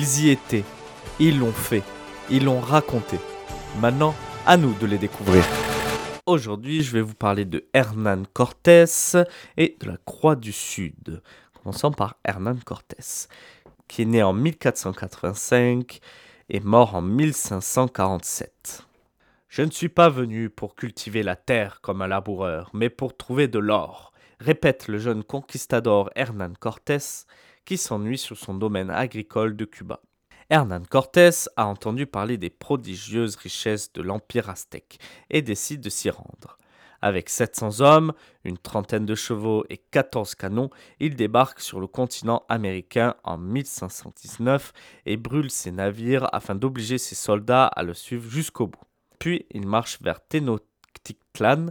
y étaient, ils l'ont fait, ils l'ont raconté. Maintenant, à nous de les découvrir. Aujourd'hui, je vais vous parler de Hernán Cortés et de la Croix du Sud. Commençons par Hernán Cortés, qui est né en 1485 et mort en 1547. Je ne suis pas venu pour cultiver la terre comme un laboureur, mais pour trouver de l'or, répète le jeune conquistador Hernán Cortés, qui s'ennuie sur son domaine agricole de Cuba. Hernán Cortés a entendu parler des prodigieuses richesses de l'Empire aztèque et décide de s'y rendre. Avec 700 hommes, une trentaine de chevaux et 14 canons, il débarque sur le continent américain en 1519 et brûle ses navires afin d'obliger ses soldats à le suivre jusqu'au bout. Puis il marche vers Tenochtitlan,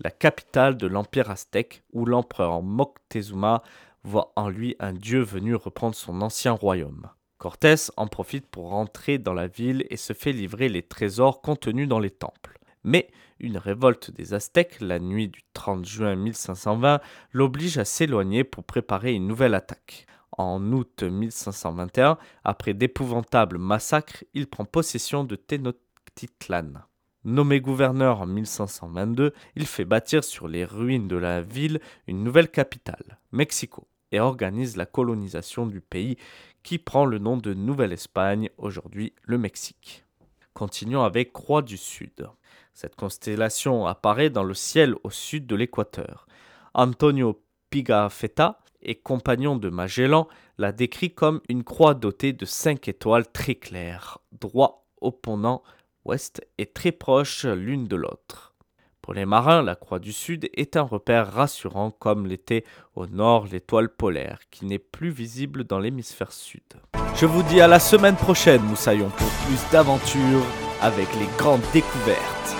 la capitale de l'Empire aztèque, où l'empereur Moctezuma voit en lui un dieu venu reprendre son ancien royaume. Cortés en profite pour rentrer dans la ville et se fait livrer les trésors contenus dans les temples. Mais une révolte des Aztèques, la nuit du 30 juin 1520, l'oblige à s'éloigner pour préparer une nouvelle attaque. En août 1521, après d'épouvantables massacres, il prend possession de Tenochtitlan. Nommé gouverneur en 1522, il fait bâtir sur les ruines de la ville une nouvelle capitale, Mexico, et organise la colonisation du pays qui prend le nom de Nouvelle-Espagne, aujourd'hui le Mexique. Continuons avec Croix du Sud. Cette constellation apparaît dans le ciel au sud de l'équateur. Antonio Pigafetta et compagnon de Magellan la décrit comme une croix dotée de cinq étoiles très claires, droit opponant est très proche l'une de l'autre. Pour les marins, la croix du Sud est un repère rassurant comme l'était au nord l'étoile polaire, qui n'est plus visible dans l'hémisphère sud. Je vous dis à la semaine prochaine, Moussaillon, pour plus d'aventures avec les grandes découvertes.